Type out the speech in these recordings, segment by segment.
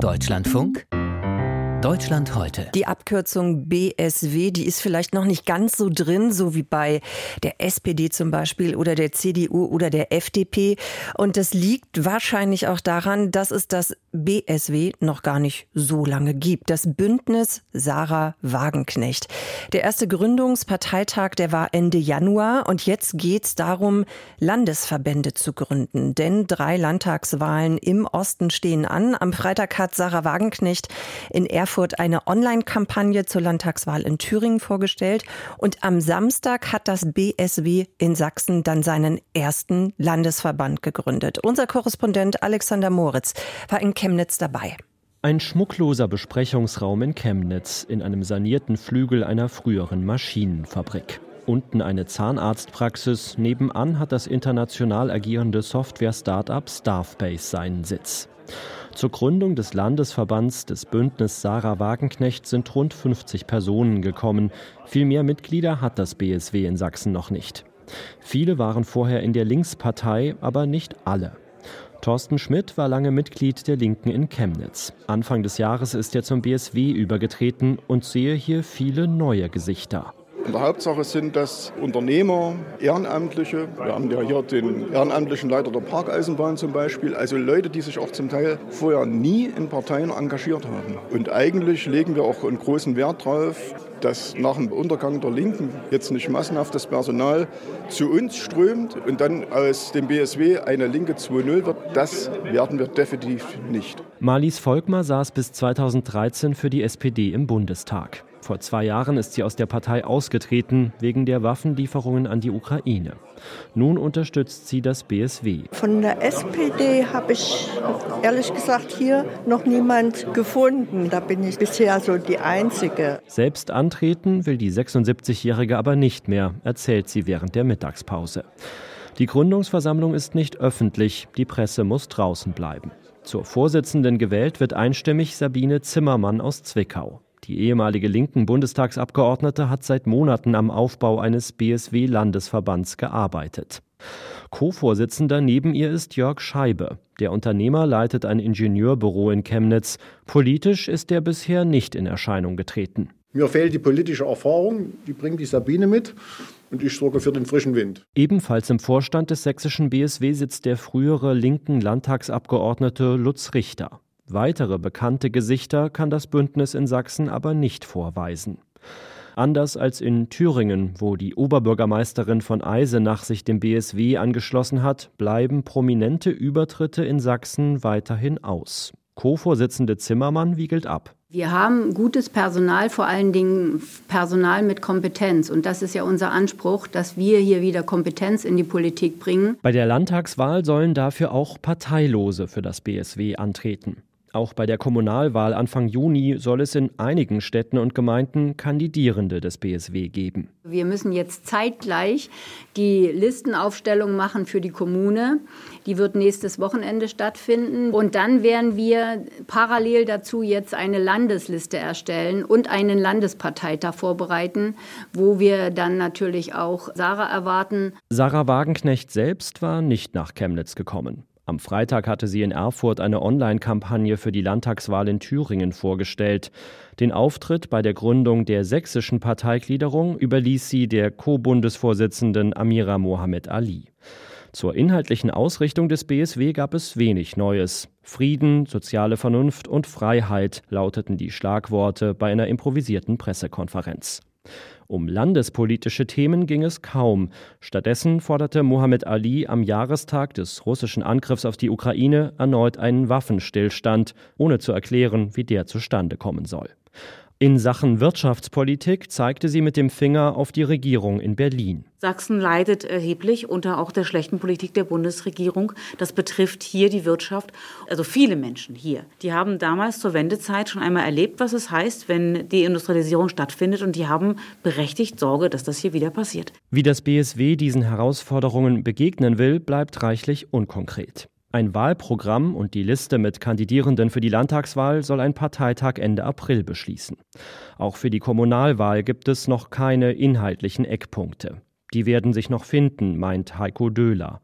Deutschlandfunk Deutschland heute. Die Abkürzung BSW, die ist vielleicht noch nicht ganz so drin, so wie bei der SPD zum Beispiel oder der CDU oder der FDP. Und das liegt wahrscheinlich auch daran, dass es das BSW noch gar nicht so lange gibt. Das Bündnis Sarah Wagenknecht. Der erste Gründungsparteitag, der war Ende Januar. Und jetzt geht es darum, Landesverbände zu gründen. Denn drei Landtagswahlen im Osten stehen an. Am Freitag hat Sarah Wagenknecht in Erfurt Erfurt eine Online-Kampagne zur Landtagswahl in Thüringen vorgestellt. Und am Samstag hat das BSW in Sachsen dann seinen ersten Landesverband gegründet. Unser Korrespondent Alexander Moritz war in Chemnitz dabei. Ein schmuckloser Besprechungsraum in Chemnitz in einem sanierten Flügel einer früheren Maschinenfabrik. Unten eine Zahnarztpraxis, nebenan hat das international agierende Software-Startup Staffbase seinen Sitz. Zur Gründung des Landesverbands des Bündnis Sarah Wagenknecht sind rund 50 Personen gekommen. Viel mehr Mitglieder hat das BSW in Sachsen noch nicht. Viele waren vorher in der Linkspartei, aber nicht alle. Thorsten Schmidt war lange Mitglied der Linken in Chemnitz. Anfang des Jahres ist er zum BSW übergetreten und sehe hier viele neue Gesichter. In der Hauptsache sind das Unternehmer, Ehrenamtliche. Wir haben ja hier den ehrenamtlichen Leiter der Parkeisenbahn zum Beispiel. Also Leute, die sich auch zum Teil vorher nie in Parteien engagiert haben. Und eigentlich legen wir auch einen großen Wert darauf, dass nach dem Untergang der Linken jetzt nicht massenhaft das Personal zu uns strömt und dann aus dem BSW eine Linke 2.0 wird. Das werden wir definitiv nicht. Marlies Volkmar saß bis 2013 für die SPD im Bundestag. Vor zwei Jahren ist sie aus der Partei ausgetreten wegen der Waffenlieferungen an die Ukraine. Nun unterstützt sie das BSW. Von der SPD habe ich ehrlich gesagt hier noch niemand gefunden. Da bin ich bisher so die Einzige. Selbst antreten will die 76-Jährige aber nicht mehr, erzählt sie während der Mittagspause. Die Gründungsversammlung ist nicht öffentlich, die Presse muss draußen bleiben. Zur Vorsitzenden gewählt wird einstimmig Sabine Zimmermann aus Zwickau. Die ehemalige linken Bundestagsabgeordnete hat seit Monaten am Aufbau eines BSW-Landesverbands gearbeitet. Co-Vorsitzender neben ihr ist Jörg Scheibe. Der Unternehmer leitet ein Ingenieurbüro in Chemnitz. Politisch ist er bisher nicht in Erscheinung getreten. Mir fehlt die politische Erfahrung, die bringt die Sabine mit und ich sorge für den frischen Wind. Ebenfalls im Vorstand des sächsischen BSW sitzt der frühere linken Landtagsabgeordnete Lutz Richter. Weitere bekannte Gesichter kann das Bündnis in Sachsen aber nicht vorweisen. Anders als in Thüringen, wo die Oberbürgermeisterin von Eisenach sich dem BSW angeschlossen hat, bleiben prominente Übertritte in Sachsen weiterhin aus. Co-Vorsitzende Zimmermann wiegelt ab. Wir haben gutes Personal, vor allen Dingen Personal mit Kompetenz. Und das ist ja unser Anspruch, dass wir hier wieder Kompetenz in die Politik bringen. Bei der Landtagswahl sollen dafür auch Parteilose für das BSW antreten. Auch bei der Kommunalwahl Anfang Juni soll es in einigen Städten und Gemeinden Kandidierende des BSW geben. Wir müssen jetzt zeitgleich die Listenaufstellung machen für die Kommune. Die wird nächstes Wochenende stattfinden. Und dann werden wir parallel dazu jetzt eine Landesliste erstellen und einen Landesparteitag vorbereiten, wo wir dann natürlich auch Sarah erwarten. Sarah Wagenknecht selbst war nicht nach Chemnitz gekommen. Am Freitag hatte sie in Erfurt eine Online-Kampagne für die Landtagswahl in Thüringen vorgestellt. Den Auftritt bei der Gründung der sächsischen Parteigliederung überließ sie der Co-Bundesvorsitzenden Amira Mohamed Ali. Zur inhaltlichen Ausrichtung des BSW gab es wenig Neues. Frieden, soziale Vernunft und Freiheit lauteten die Schlagworte bei einer improvisierten Pressekonferenz. Um landespolitische Themen ging es kaum. Stattdessen forderte Mohammed Ali am Jahrestag des russischen Angriffs auf die Ukraine erneut einen Waffenstillstand, ohne zu erklären, wie der zustande kommen soll. In Sachen Wirtschaftspolitik zeigte sie mit dem Finger auf die Regierung in Berlin. Sachsen leidet erheblich unter auch der schlechten Politik der Bundesregierung. Das betrifft hier die Wirtschaft. Also viele Menschen hier, die haben damals zur Wendezeit schon einmal erlebt, was es heißt, wenn die Industrialisierung stattfindet. Und die haben berechtigt Sorge, dass das hier wieder passiert. Wie das BSW diesen Herausforderungen begegnen will, bleibt reichlich unkonkret. Ein Wahlprogramm und die Liste mit Kandidierenden für die Landtagswahl soll ein Parteitag Ende April beschließen. Auch für die Kommunalwahl gibt es noch keine inhaltlichen Eckpunkte. Die werden sich noch finden, meint Heiko Döhler.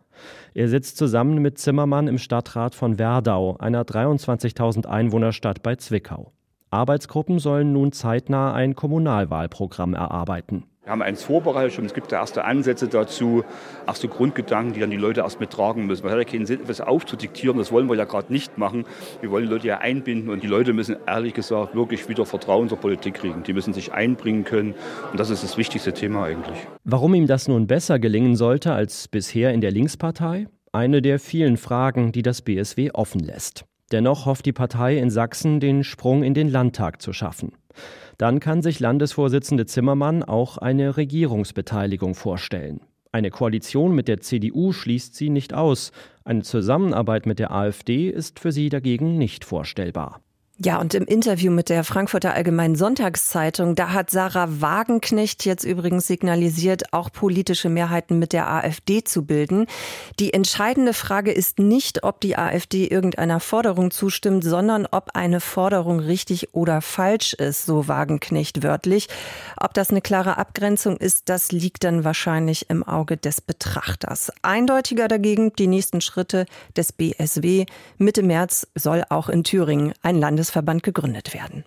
Er sitzt zusammen mit Zimmermann im Stadtrat von Werdau, einer 23.000 Einwohnerstadt bei Zwickau. Arbeitsgruppen sollen nun zeitnah ein Kommunalwahlprogramm erarbeiten. Wir haben eins vorbereitet und es gibt da erste Ansätze dazu, erste Grundgedanken, die dann die Leute erst mittragen müssen. Man hat ja keinen Sinn, etwas aufzudiktieren, das wollen wir ja gerade nicht machen. Wir wollen die Leute ja einbinden und die Leute müssen ehrlich gesagt wirklich wieder Vertrauen zur Politik kriegen. Die müssen sich einbringen können und das ist das wichtigste Thema eigentlich. Warum ihm das nun besser gelingen sollte als bisher in der Linkspartei? Eine der vielen Fragen, die das BSW offen lässt. Dennoch hofft die Partei in Sachsen, den Sprung in den Landtag zu schaffen. Dann kann sich Landesvorsitzende Zimmermann auch eine Regierungsbeteiligung vorstellen. Eine Koalition mit der CDU schließt sie nicht aus. Eine Zusammenarbeit mit der AfD ist für sie dagegen nicht vorstellbar. Ja, und im Interview mit der Frankfurter Allgemeinen Sonntagszeitung, da hat Sarah Wagenknecht jetzt übrigens signalisiert, auch politische Mehrheiten mit der AfD zu bilden. Die entscheidende Frage ist nicht, ob die AfD irgendeiner Forderung zustimmt, sondern ob eine Forderung richtig oder falsch ist, so Wagenknecht wörtlich. Ob das eine klare Abgrenzung ist, das liegt dann wahrscheinlich im Auge des Betrachters. Eindeutiger dagegen die nächsten Schritte des BSW. Mitte März soll auch in Thüringen ein Landes Landesverband gegründet werden.